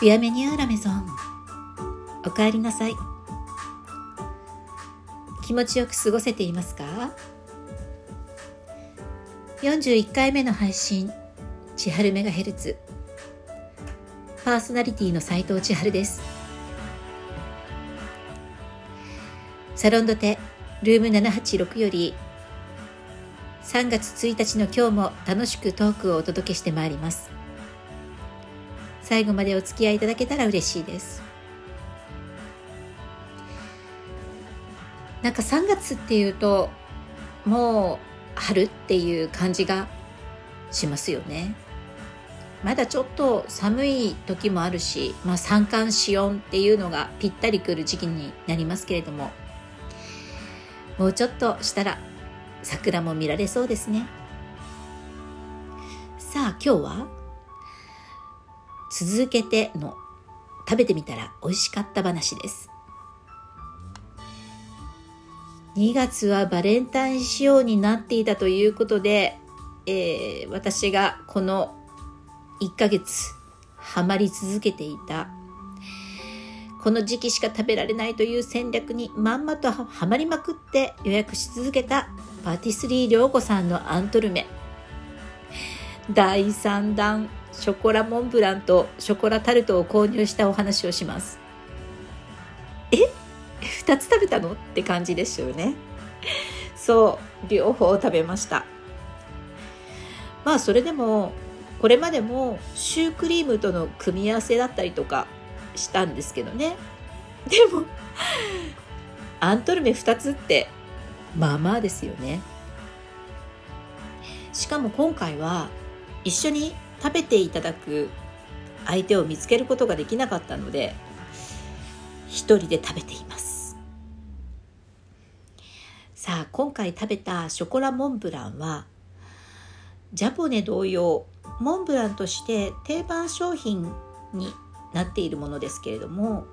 ビアメニューラメゾンおかえりなさい。気持ちよく過ごせていますか？41回目の配信千春メガヘルツパーソナリティの斉藤千春です。サロンドテルーム786より3月1日の今日も楽しくトークをお届けしてまいります。最後までお付き合いいただけたら嬉しいです。なんか3月っていうともう春っていう感じがしますよね。まだちょっと寒い時もあるし、まあ、三寒四温っていうのがぴったりくる時期になりますけれどももうちょっとしたら桜も見られそうですね。さあ今日は続けての食べてみたら美味しかった話です。2月はバレンタイン仕様になっていたということで、えー、私がこの1ヶ月ハマり続けていたこの時期しか食べられないという戦略にまんまとはまりまくって予約し続けたパティスリー涼子さんのアントルメ。第3弾ショコラモンブランとショコラタルトを購入したお話をします。え？2つ食べたの？って感じですよね。そう両方食べました。まあそれでもこれまでもシュークリームとの組み合わせだったりとかしたんですけどね。でもアントルメ2つってまあまあですよねしかも今回は一緒に食べていただく相手を見つけることができなかったので一人で食べています。さあ今回食べたショコラモンブランはジャポネ同様モンブランとして定番商品になっているものですけれども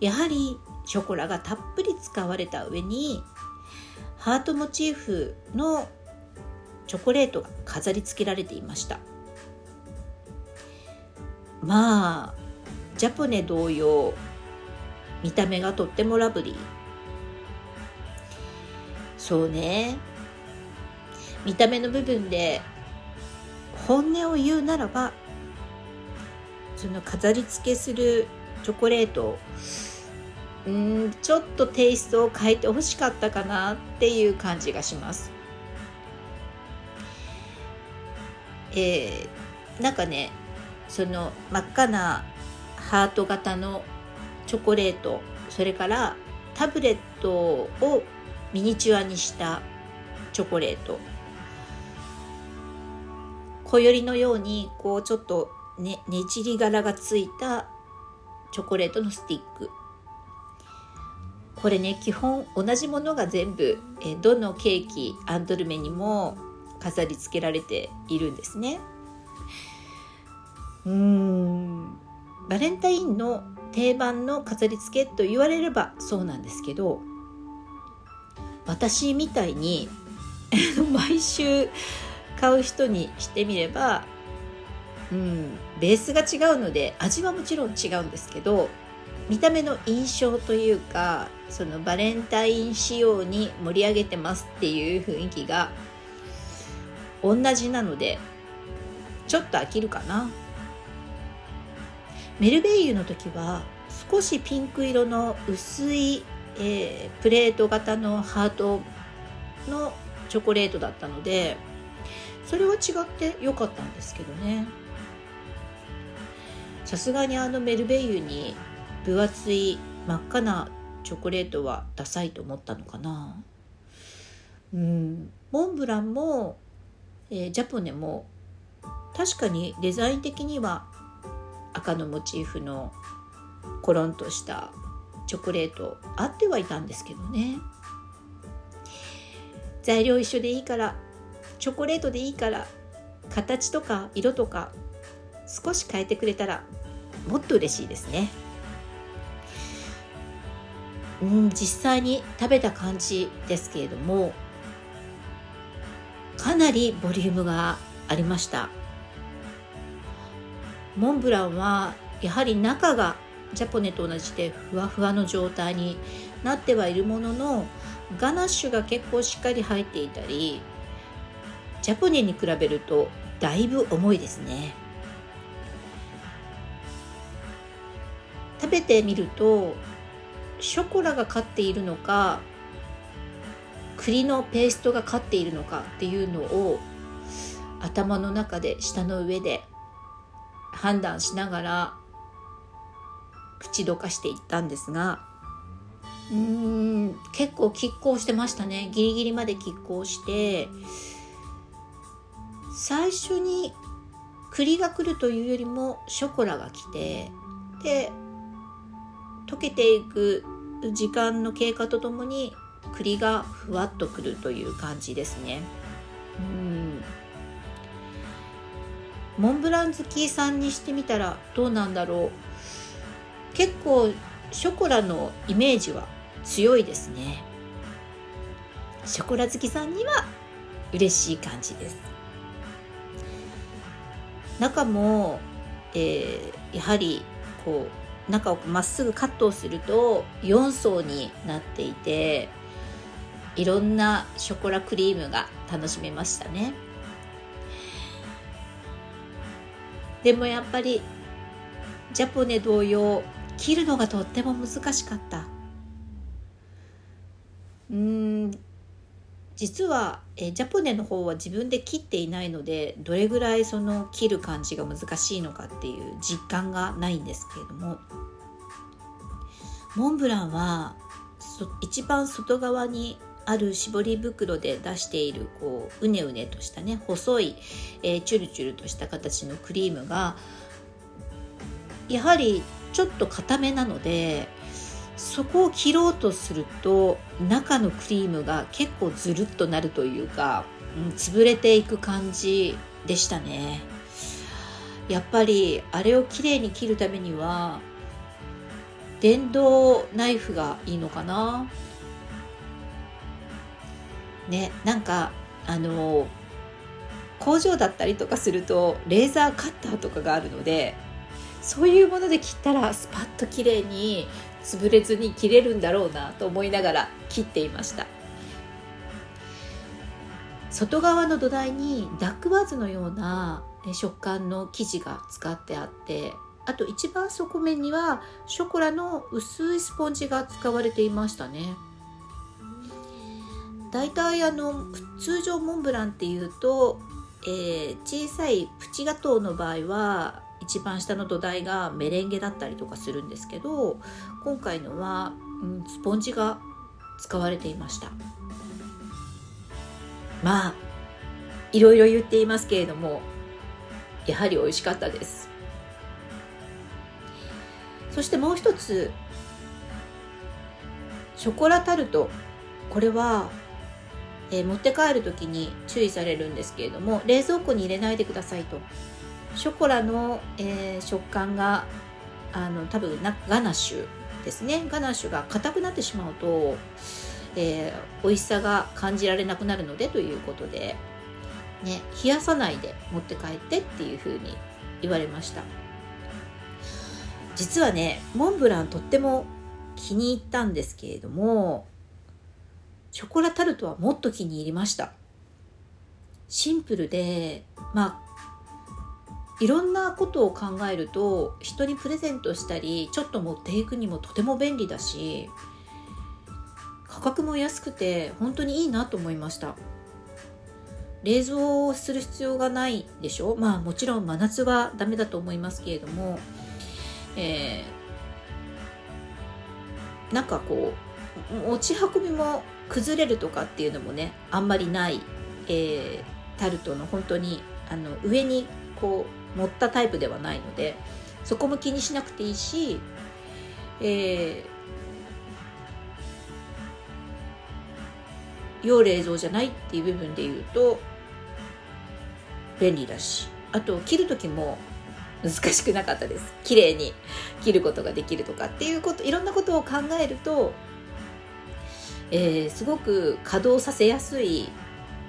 やはりショコラがたっぷり使われた上にハートモチーフのチョコレートが飾り付けられていました。まあジャポネ同様見た目がとってもラブリー。そうね。見た目の部分で本音を言うならばその飾り付けするチョコレートうんちょっとテイストを変えてほしかったかなっていう感じがします。えー、なんかねその真っ赤なハート型のチョコレートそれからタブレットをミニチュアにしたチョコレート。小よりのようにこうちょっとねねじり柄がついたチョコレートのスティック。これね基本同じものが全部えどのケーキアンドルメにも飾り付けられているんですね。うーん。バレンタインの定番の飾り付けと言われればそうなんですけど私みたいに 毎週買う人にしてみれば、うん、ベースが違うので味はもちろん違うんですけど見た目の印象というかそのバレンタイン仕様に盛り上げてますっていう雰囲気が同じなのでちょっと飽きるかな。メルベイユの時は少しピンク色の薄い、えー、プレート型のハートのチョコレートだったのでそれは違って良かったんですけどね。さすがにあのメルベイユに分厚い真っ赤なチョコレートはダサいと思ったのかな。うん。モンブランも、えー、ジャポネも確かにデザイン的には赤のモチーフのコロンとしたチョコレートあってはいたんですけどね。材料一緒でいいからチョコレートでいいから形とか色とか少し変えてくれたらもっと嬉しいですね。うん実際に食べた感じですけれどもかなりボリュームがありました。モンブランはやはり中がジャポネと同じでふわふわの状態になってはいるもののガナッシュが結構しっかり入っていたりジャポネに比べるとだいぶ重いですね。食べてみるとショコラが勝っているのか栗のペーストが勝っているのかっていうのを頭の中で舌の上で判断しながら口どかしていったんですがうーん結構拮抗してましたねギリギリまで拮抗して最初に栗が来るというよりもショコラが来てで溶けていく時間の経過とともに栗がふわっとくるという感じですね。うんモンブラン好きさんにしてみたらどうなんだろう。結構ショコラのイメージは強いですね。ショコラ好きさんには嬉しい感じです。中も、えー、やはりこう中をまっすぐカットをすると4層になっていていろんなショコラクリームが楽しめましたね。でもやっぱりジャポネ同様切るのがとっても難しかった。うん。実はえジャポネの方は自分で切っていないのでどれぐらいその切る感じが難しいのかっていう実感がないんですけれども。モンブランは一番外側にある絞り袋で出しているこううねうねとしたね細い、えー、チュルチュルとした形のクリームがやはりちょっと固めなのでそこを切ろうとすると中のクリームが結構ずるっとなるというか、うん、潰れていく感じでしたね。やっぱりあれをきれいに切るためには電動ナイフがいいのかな？ねなんかあの工場だったりとかするとレーザーカッターとかがあるのでそういうもので切ったらスパッと綺麗に潰れずに切れるんだろうなと思いながら切っていました。外側の土台にダックワーズのような食感の生地が使ってあってあと一番底面にはショコラの薄いスポンジが使われていましたね。だいたいあの通常モンブランっていうと、えー、小さいプチガトーの場合は一番下の土台がメレンゲだったりとかするんですけど今回のは、うん、スポンジが使われていました。まあいろいろ言っていますけれどもやはり美味しかったです。そしてもう一つショコラタルト。これは、えー、持って帰る時に注意されるんですけれども冷蔵庫に入れないでくださいと。ショコラの、えー、食感があの多分なガナッシュですね。ガナッシュが硬くなってしまうと、えー、美味しさが感じられなくなるのでということで、ね、冷やさないで持って帰ってっていうふうに言われました。実はねモンブランとっても気に入ったんですけれどもショコラタルトはもっと気に入りました。シンプルでまあいろんなことを考えると人にプレゼントしたりちょっと持っていくにもとても便利だし価格も安くて本当にいいなと思いました。冷蔵する必要がないでしょ？まあもちろん真夏はダメだと思いますけれども、えー、なんかこう持ち運びも崩れるとかっていうのもねあんまりない、えー、タルトの本当にあの上にこう持ったタイプではないのでそこも気にしなくていいし、えー、要冷蔵じゃないっていう部分で言うと便利だしあと切る時も難しくなかったです。綺麗に切ることができるとかっていうこといろんなことを考えると、えー、すごく稼働させやすい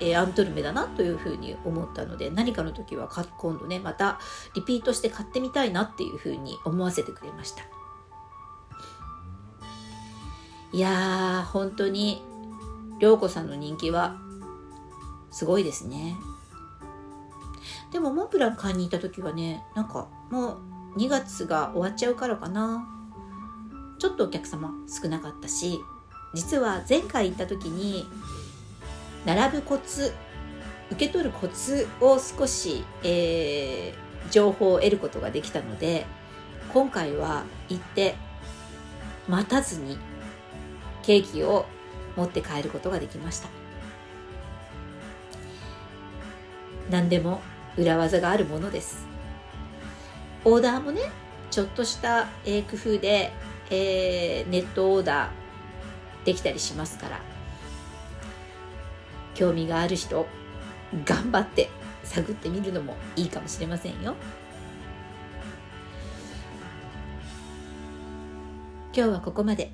えー、アントルメだなというふうに思ったので何かの時は今度ねまたリピートして買ってみたいなっていうふうに思わせてくれました。いやー本当に涼子さんの人気はすごいですね。でもモンブラン買いに行った時はねなんかもう2月が終わっちゃうからかな。ちょっとお客様少なかったし実は前回行った時に並ぶコツ受け取るコツを少し、えー、情報を得ることができたので今回は行って待たずにケーキを持って帰ることができました。何でも裏技があるものです。オーダーもねちょっとした、えー、工夫で、えー、ネットオーダーできたりしますから。興味がある人頑張って探ってみるのもいいかもしれませんよ。今日はここまで。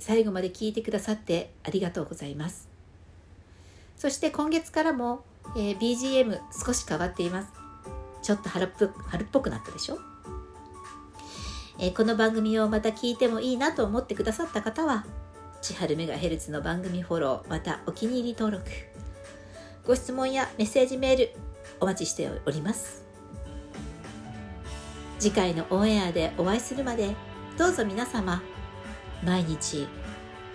最後まで聞いてくださってありがとうございます。そして今月からも、えー、BGM 少し変わっています。ちょっと春っぽ春っぽくなったでしょ、え、この番組をまた聞いてもいいなと思ってくださった方は千春メガヘルツの番組フォローまたお気に入り登録ご質問やメッセージメールお待ちしております次回のオンエアでお会いするまでどうぞ皆様毎日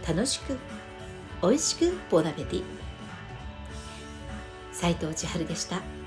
楽しく美味しくボナペティ斉藤千春でした。